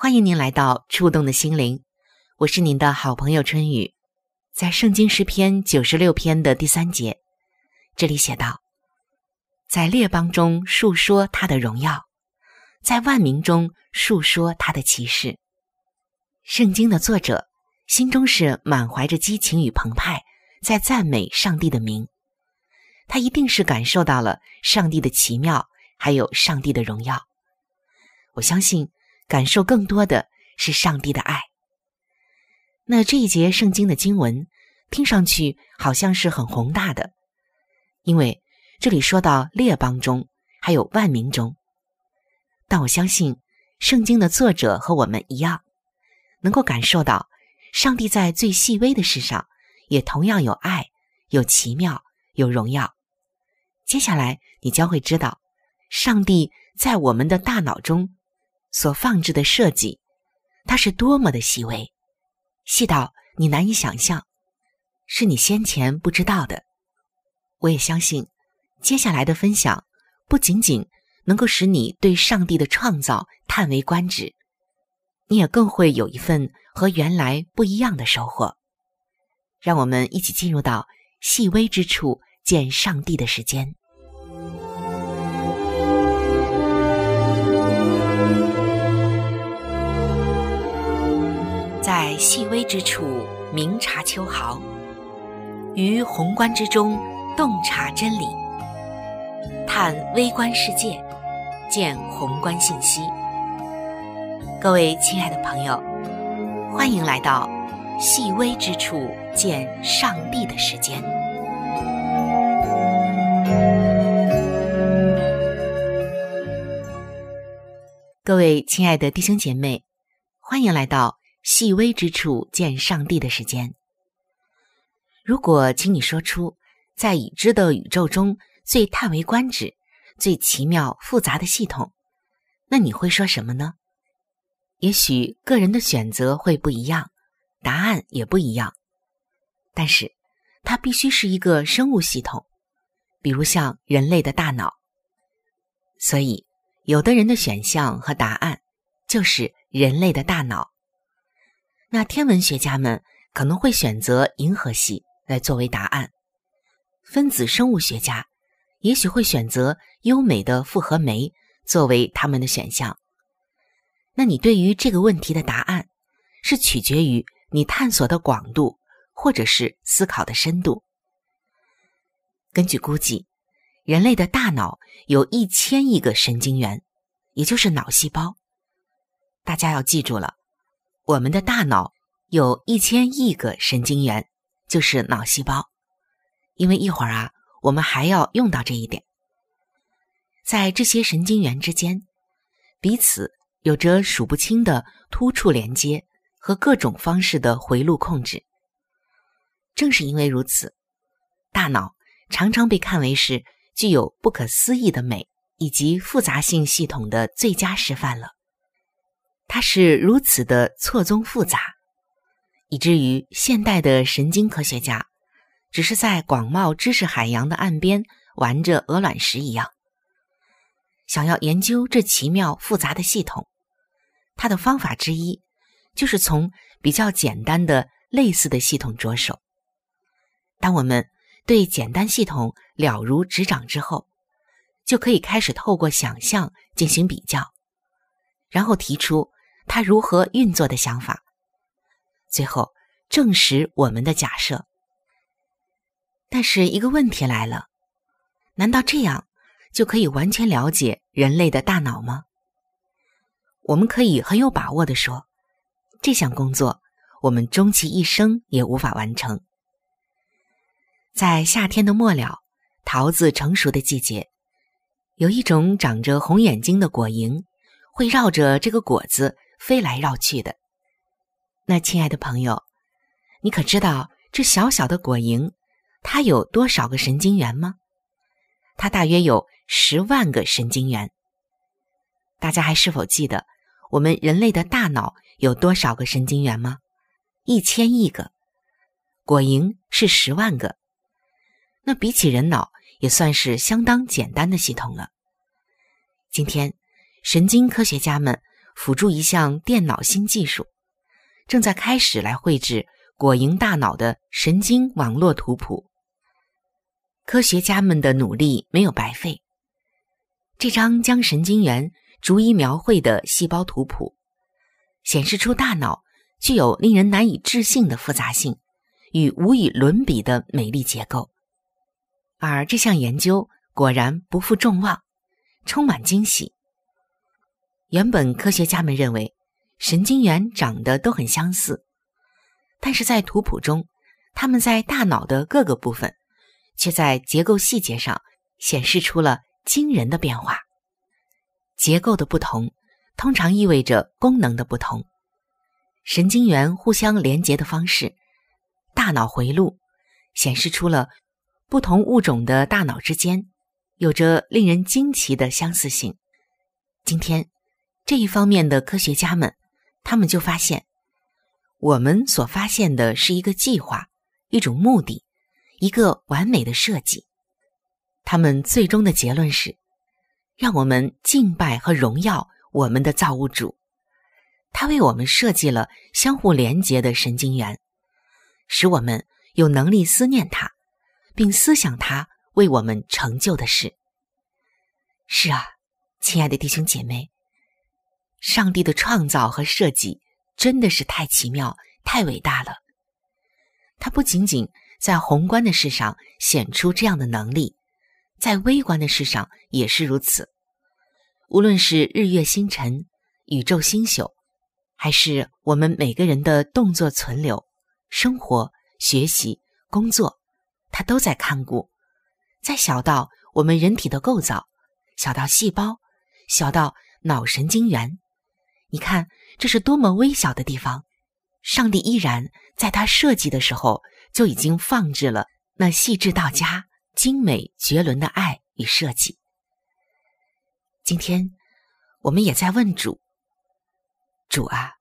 欢迎您来到触动的心灵，我是您的好朋友春雨。在圣经诗篇九十六篇的第三节，这里写道：“在列邦中述说他的荣耀，在万民中述说他的奇事。”圣经的作者心中是满怀着激情与澎湃，在赞美上帝的名。他一定是感受到了上帝的奇妙。还有上帝的荣耀，我相信感受更多的是上帝的爱。那这一节圣经的经文听上去好像是很宏大的，因为这里说到列邦中还有万民中，但我相信圣经的作者和我们一样，能够感受到上帝在最细微的事上也同样有爱、有奇妙、有荣耀。接下来你将会知道。上帝在我们的大脑中所放置的设计，它是多么的细微，细到你难以想象，是你先前不知道的。我也相信，接下来的分享不仅仅能够使你对上帝的创造叹为观止，你也更会有一份和原来不一样的收获。让我们一起进入到细微之处见上帝的时间。在细微之处明察秋毫，于宏观之中洞察真理，探微观世界，见宏观信息。各位亲爱的朋友，欢迎来到细微之处见上帝的时间。各位亲爱的弟兄姐妹，欢迎来到。细微之处见上帝的时间。如果请你说出在已知的宇宙中最叹为观止、最奇妙复杂的系统，那你会说什么呢？也许个人的选择会不一样，答案也不一样。但是，它必须是一个生物系统，比如像人类的大脑。所以，有的人的选项和答案就是人类的大脑。那天文学家们可能会选择银河系来作为答案，分子生物学家也许会选择优美的复合酶作为他们的选项。那你对于这个问题的答案，是取决于你探索的广度，或者是思考的深度。根据估计，人类的大脑有一千亿个神经元，也就是脑细胞。大家要记住了。我们的大脑有一千亿个神经元，就是脑细胞。因为一会儿啊，我们还要用到这一点。在这些神经元之间，彼此有着数不清的突触连接和各种方式的回路控制。正是因为如此，大脑常常被看为是具有不可思议的美以及复杂性系统的最佳示范了。它是如此的错综复杂，以至于现代的神经科学家只是在广袤知识海洋的岸边玩着鹅卵石一样。想要研究这奇妙复杂的系统，它的方法之一就是从比较简单的类似的系统着手。当我们对简单系统了如指掌之后，就可以开始透过想象进行比较，然后提出它如何运作的想法，最后证实我们的假设。但是一个问题来了：难道这样就可以完全了解人类的大脑吗？我们可以很有把握的说，这项工作我们终其一生也无法完成。在夏天的末了，桃子成熟的季节，有一种长着红眼睛的果蝇，会绕着这个果子飞来绕去的。那亲爱的朋友，你可知道这小小的果蝇，它有多少个神经元吗？它大约有十万个神经元。大家还是否记得我们人类的大脑有多少个神经元吗？一千亿个。果蝇是十万个。那比起人脑，也算是相当简单的系统了。今天，神经科学家们辅助一项电脑新技术，正在开始来绘制果蝇大脑的神经网络图谱。科学家们的努力没有白费。这张将神经元逐一描绘的细胞图谱，显示出大脑具有令人难以置信的复杂性与无与伦比的美丽结构。而这项研究果然不负众望，充满惊喜。原本科学家们认为神经元长得都很相似，但是在图谱中，它们在大脑的各个部分却在结构细节上显示出了惊人的变化。结构的不同通常意味着功能的不同。神经元互相连接的方式、大脑回路显示出了。不同物种的大脑之间有着令人惊奇的相似性。今天，这一方面的科学家们，他们就发现，我们所发现的是一个计划，一种目的，一个完美的设计。他们最终的结论是，让我们敬拜和荣耀我们的造物主。他为我们设计了相互连接的神经元，使我们有能力思念他。并思想他为我们成就的事。是啊，亲爱的弟兄姐妹，上帝的创造和设计真的是太奇妙、太伟大了。他不仅仅在宏观的事上显出这样的能力，在微观的事上也是如此。无论是日月星辰、宇宙星宿，还是我们每个人的动作存留、生活、学习、工作。他都在看顾，在小到我们人体的构造，小到细胞，小到脑神经元，你看这是多么微小的地方，上帝依然在他设计的时候就已经放置了那细致到家、精美绝伦的爱与设计。今天我们也在问主：主啊，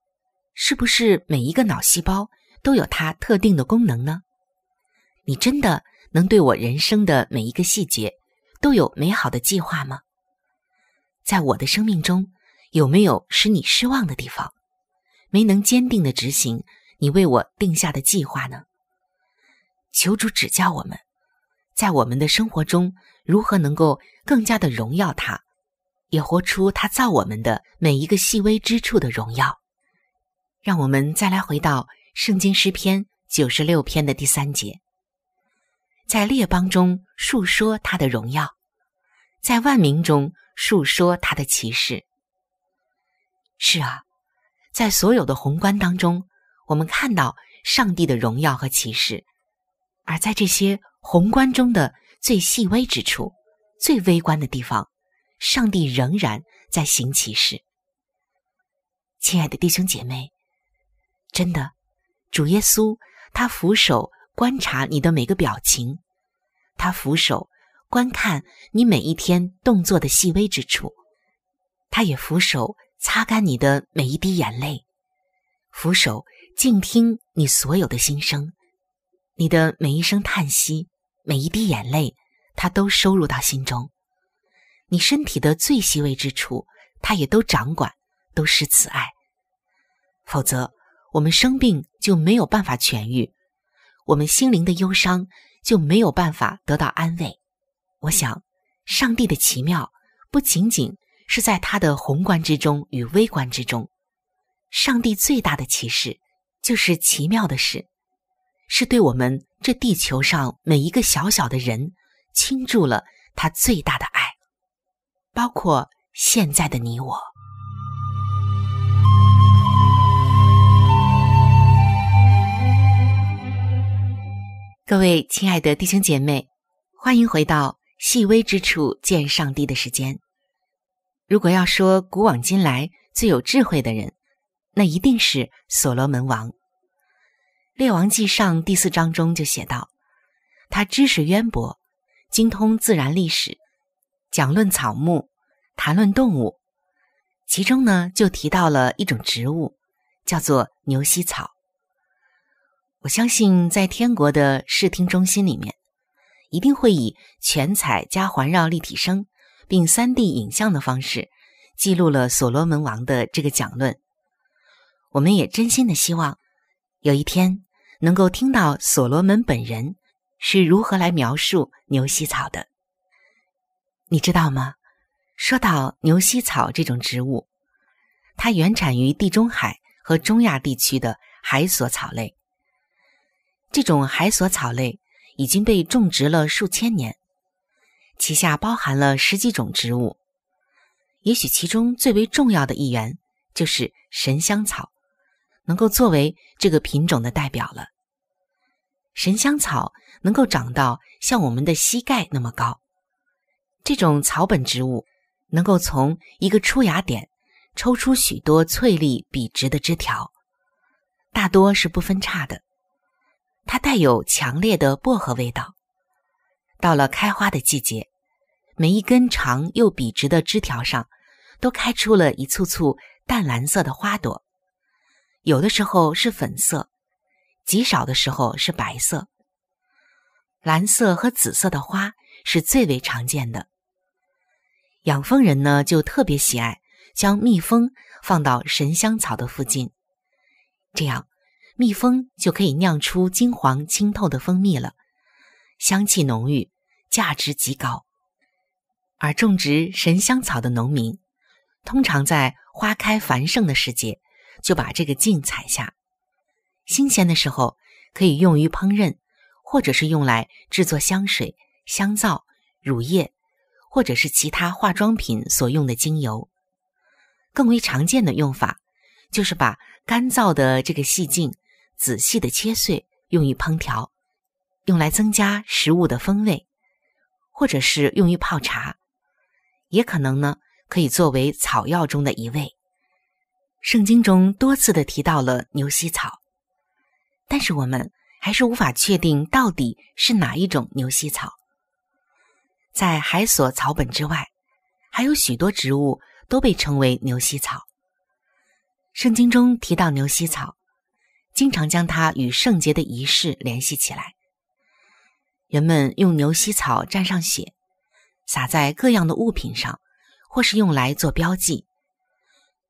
是不是每一个脑细胞都有它特定的功能呢？你真的能对我人生的每一个细节都有美好的计划吗？在我的生命中，有没有使你失望的地方？没能坚定的执行你为我定下的计划呢？求主指教我们，在我们的生活中如何能够更加的荣耀他，也活出他造我们的每一个细微之处的荣耀。让我们再来回到圣经诗篇九十六篇的第三节。在列邦中述说他的荣耀，在万民中述说他的奇事。是啊，在所有的宏观当中，我们看到上帝的荣耀和启示；而在这些宏观中的最细微之处、最微观的地方，上帝仍然在行启示。亲爱的弟兄姐妹，真的，主耶稣他俯首。观察你的每个表情，他俯首观看你每一天动作的细微之处，他也俯首擦干你的每一滴眼泪，俯首静听你所有的心声，你的每一声叹息，每一滴眼泪，他都收入到心中。你身体的最细微之处，他也都掌管，都是慈爱。否则，我们生病就没有办法痊愈，我们心灵的忧伤就没有办法得到安慰。我想，上帝的奇妙不仅仅。是在他的宏观之中与微观之中，上帝最大的启示就是奇妙的事，是对我们这地球上每一个小小的人倾注了他最大的爱，包括现在的你我。各位亲爱的弟兄姐妹，欢迎回到细微之处见上帝的时间。如果要说古往今来最有智慧的人，那一定是所罗门王。《列王纪上》第四章中就写道：“他知识渊博，精通自然历史，讲论草木，谈论动物。其中呢，就提到了一种植物，叫做牛膝草。我相信，在天国的视听中心里面，一定会以全彩加环绕立体声。”并三 D 影像的方式记录了所罗门王的这个讲论。我们也真心的希望有一天能够听到所罗门本人是如何来描述牛膝草的。你知道吗？说到牛膝草这种植物，它原产于地中海和中亚地区的海索草类。这种海索草类已经被种植了数千年。旗下包含了十几种植物，也许其中最为重要的一员就是神香草，能够作为这个品种的代表了。神香草能够长到像我们的膝盖那么高，这种草本植物能够从一个出芽点抽出许多翠绿笔直的枝条，大多是不分叉的，它带有强烈的薄荷味道。到了开花的季节，每一根长又笔直的枝条上，都开出了一簇簇淡蓝色的花朵，有的时候是粉色，极少的时候是白色。蓝色和紫色的花是最为常见的。养蜂人呢，就特别喜爱将蜜蜂放到神香草的附近，这样蜜蜂就可以酿出金黄清透的蜂蜜了。香气浓郁，价值极高。而种植神香草的农民，通常在花开繁盛的时节就把这个茎采下。新鲜的时候可以用于烹饪，或者是用来制作香水、香皂、乳液，或者是其他化妆品所用的精油。更为常见的用法，就是把干燥的这个细茎仔细的切碎，用于烹调。用来增加食物的风味，或者是用于泡茶，也可能呢可以作为草药中的一味。圣经中多次的提到了牛膝草，但是我们还是无法确定到底是哪一种牛膝草。在海索草本之外，还有许多植物都被称为牛膝草。圣经中提到牛膝草，经常将它与圣洁的仪式联系起来。人们用牛膝草蘸上血，撒在各样的物品上，或是用来做标记。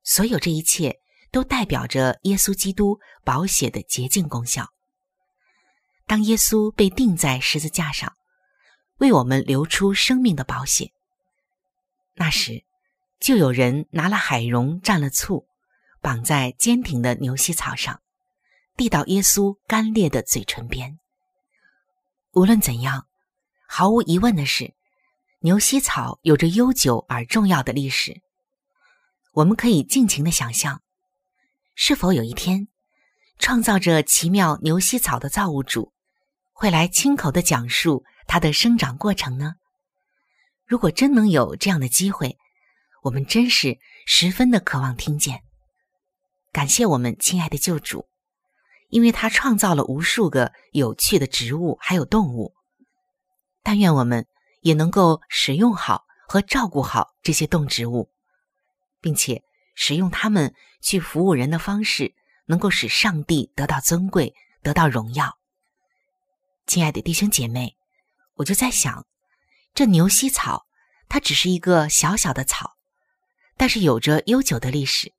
所有这一切都代表着耶稣基督宝血的洁净功效。当耶稣被钉在十字架上，为我们流出生命的宝血，那时就有人拿了海蓉蘸了醋，绑在坚挺的牛膝草上，递到耶稣干裂的嘴唇边。无论怎样，毫无疑问的是，牛膝草有着悠久而重要的历史。我们可以尽情的想象，是否有一天，创造着奇妙牛膝草的造物主会来亲口的讲述它的生长过程呢？如果真能有这样的机会，我们真是十分的渴望听见。感谢我们亲爱的救主。因为他创造了无数个有趣的植物，还有动物。但愿我们也能够使用好和照顾好这些动植物，并且使用它们去服务人的方式，能够使上帝得到尊贵，得到荣耀。亲爱的弟兄姐妹，我就在想，这牛膝草，它只是一个小小的草，但是有着悠久的历史，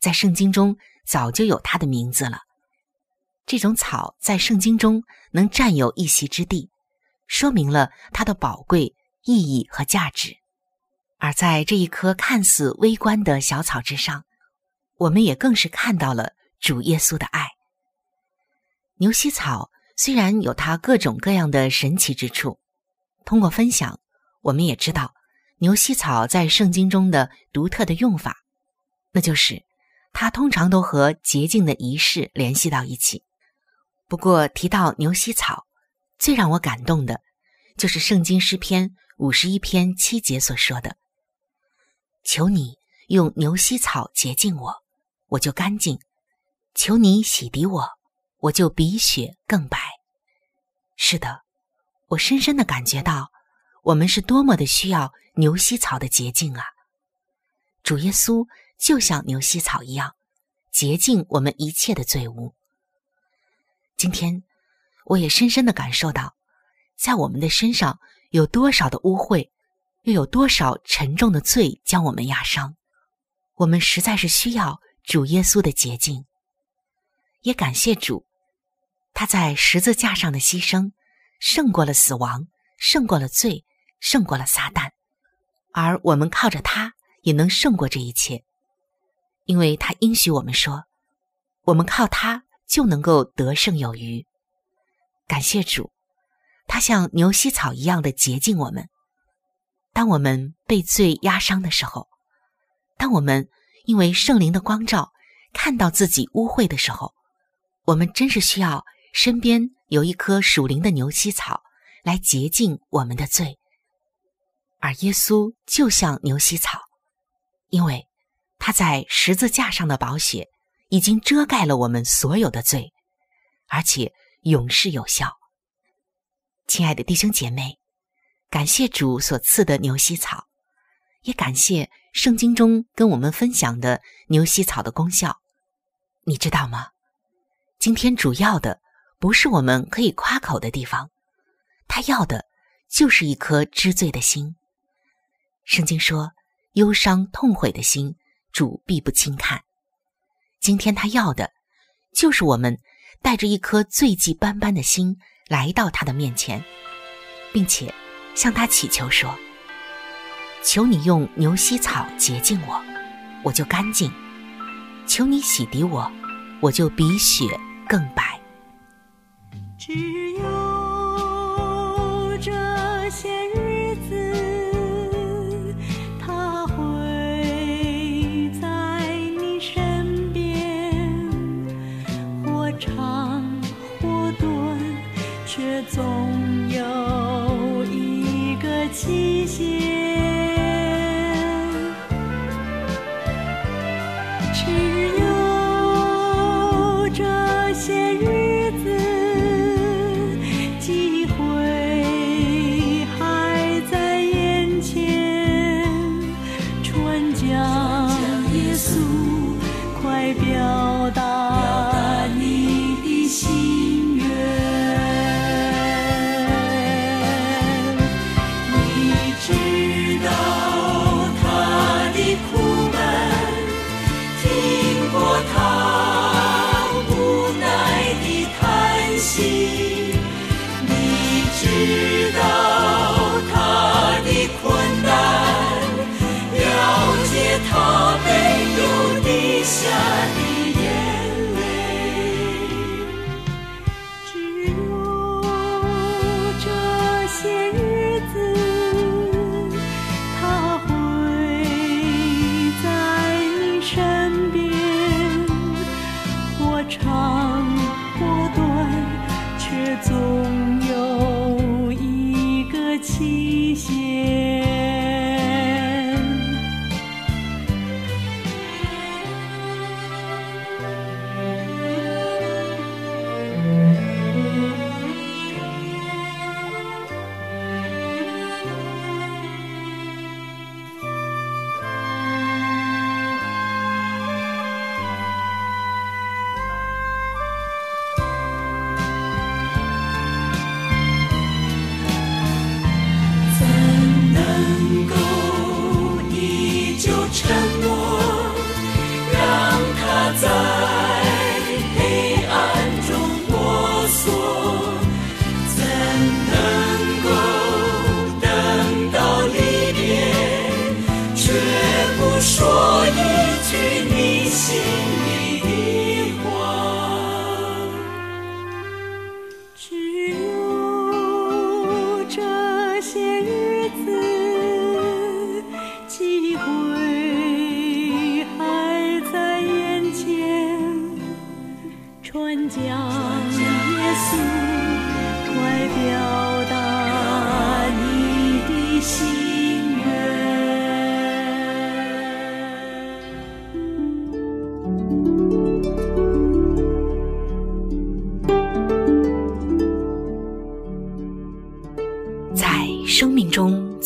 在圣经中早就有它的名字了。这种草在圣经中能占有一席之地，说明了它的宝贵意义和价值。而在这一棵看似微观的小草之上，我们也更是看到了主耶稣的爱。牛膝草虽然有它各种各样的神奇之处，通过分享，我们也知道牛膝草在圣经中的独特的用法，那就是它通常都和洁净的仪式联系到一起。不过提到牛膝草，最让我感动的，就是圣经诗篇五十一篇七节所说的：“求你用牛膝草洁净我，我就干净；求你洗涤我，我就比雪更白。”是的，我深深的感觉到，我们是多么的需要牛膝草的洁净啊！主耶稣就像牛膝草一样，洁净我们一切的罪污。今天，我也深深的感受到，在我们的身上有多少的污秽，又有多少沉重的罪将我们压伤。我们实在是需要主耶稣的洁净。也感谢主，他在十字架上的牺牲，胜过了死亡，胜过了罪，胜过了撒旦，而我们靠着他也能胜过这一切，因为他应许我们说，我们靠他。就能够得胜有余。感谢主，他像牛膝草一样的洁净我们。当我们被罪压伤的时候，当我们因为圣灵的光照看到自己污秽的时候，我们真是需要身边有一棵属灵的牛膝草来洁净我们的罪。而耶稣就像牛膝草，因为他在十字架上的宝血。已经遮盖了我们所有的罪，而且永世有效。亲爱的弟兄姐妹，感谢主所赐的牛膝草，也感谢圣经中跟我们分享的牛膝草的功效。你知道吗？今天主要的不是我们可以夸口的地方，他要的就是一颗知罪的心。圣经说：“忧伤痛悔的心，主必不轻看。”今天他要的，就是我们带着一颗罪迹斑斑的心来到他的面前，并且向他祈求说：“求你用牛膝草洁净我，我就干净；求你洗涤我，我就比雪更白。”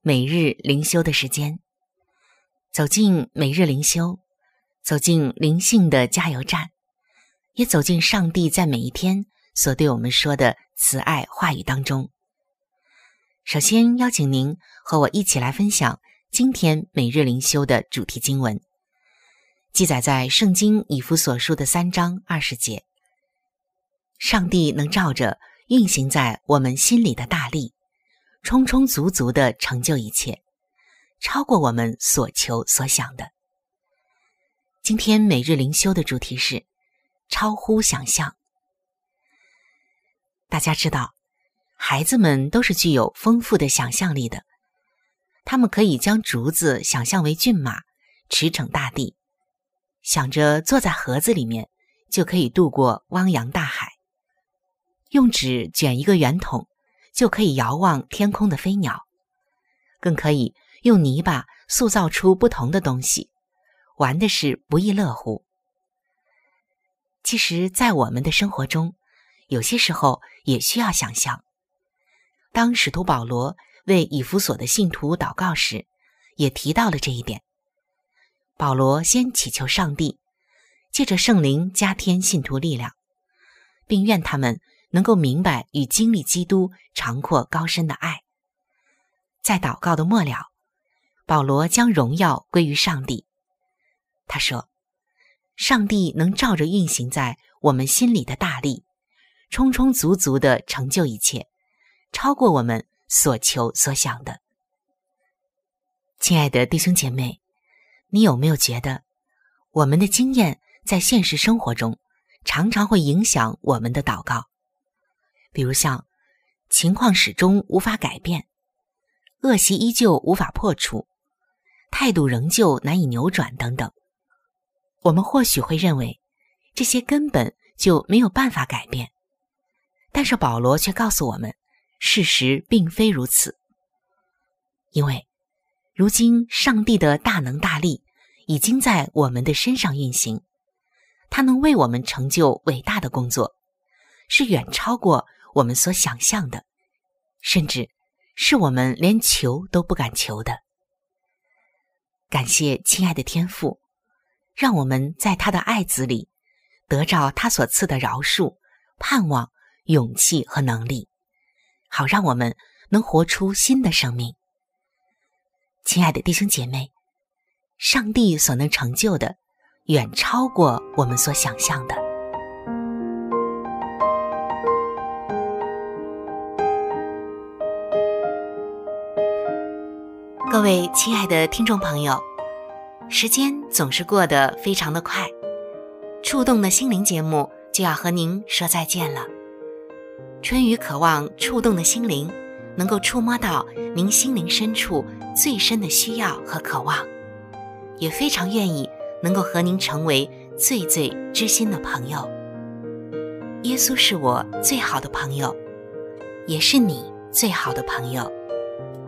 每日灵修的时间。走进每日灵修，走进灵性的加油站，也走进上帝在每一天所对我们说的慈爱话语当中。首先邀请您和我一起来分享今天每日灵修的主题经文，记载在圣经以弗所书的三章二十节。上帝能照着。运行在我们心里的大力，充充足足的成就一切，超过我们所求所想的。今天每日灵修的主题是超乎想象。大家知道，孩子们都是具有丰富的想象力的，他们可以将竹子想象为骏马，驰骋大地，想着坐在盒子里面就可以渡过汪洋大海。用纸卷一个圆筒，就可以遥望天空的飞鸟；更可以用泥巴塑造出不同的东西，玩的是不亦乐乎。其实，在我们的生活中，有些时候也需要想象。当使徒保罗为以弗所的信徒祷告时，也提到了这一点。保罗先祈求上帝，借着圣灵加添信徒力量，并愿他们。能够明白与经历基督长阔高深的爱，在祷告的末了，保罗将荣耀归于上帝。他说：“上帝能照着运行在我们心里的大力，充充足足的成就一切，超过我们所求所想的。”亲爱的弟兄姐妹，你有没有觉得，我们的经验在现实生活中常常会影响我们的祷告？比如像情况始终无法改变，恶习依旧无法破除，态度仍旧难以扭转等等，我们或许会认为这些根本就没有办法改变。但是保罗却告诉我们，事实并非如此，因为如今上帝的大能大力已经在我们的身上运行，他能为我们成就伟大的工作，是远超过。我们所想象的，甚至是我们连求都不敢求的。感谢亲爱的天父，让我们在他的爱子里得着他所赐的饶恕、盼望、勇气和能力，好让我们能活出新的生命。亲爱的弟兄姐妹，上帝所能成就的，远超过我们所想象的。各位亲爱的听众朋友，时间总是过得非常的快，触动的心灵节目就要和您说再见了。春雨渴望触动的心灵能够触摸到您心灵深处最深的需要和渴望，也非常愿意能够和您成为最最知心的朋友。耶稣是我最好的朋友，也是你最好的朋友。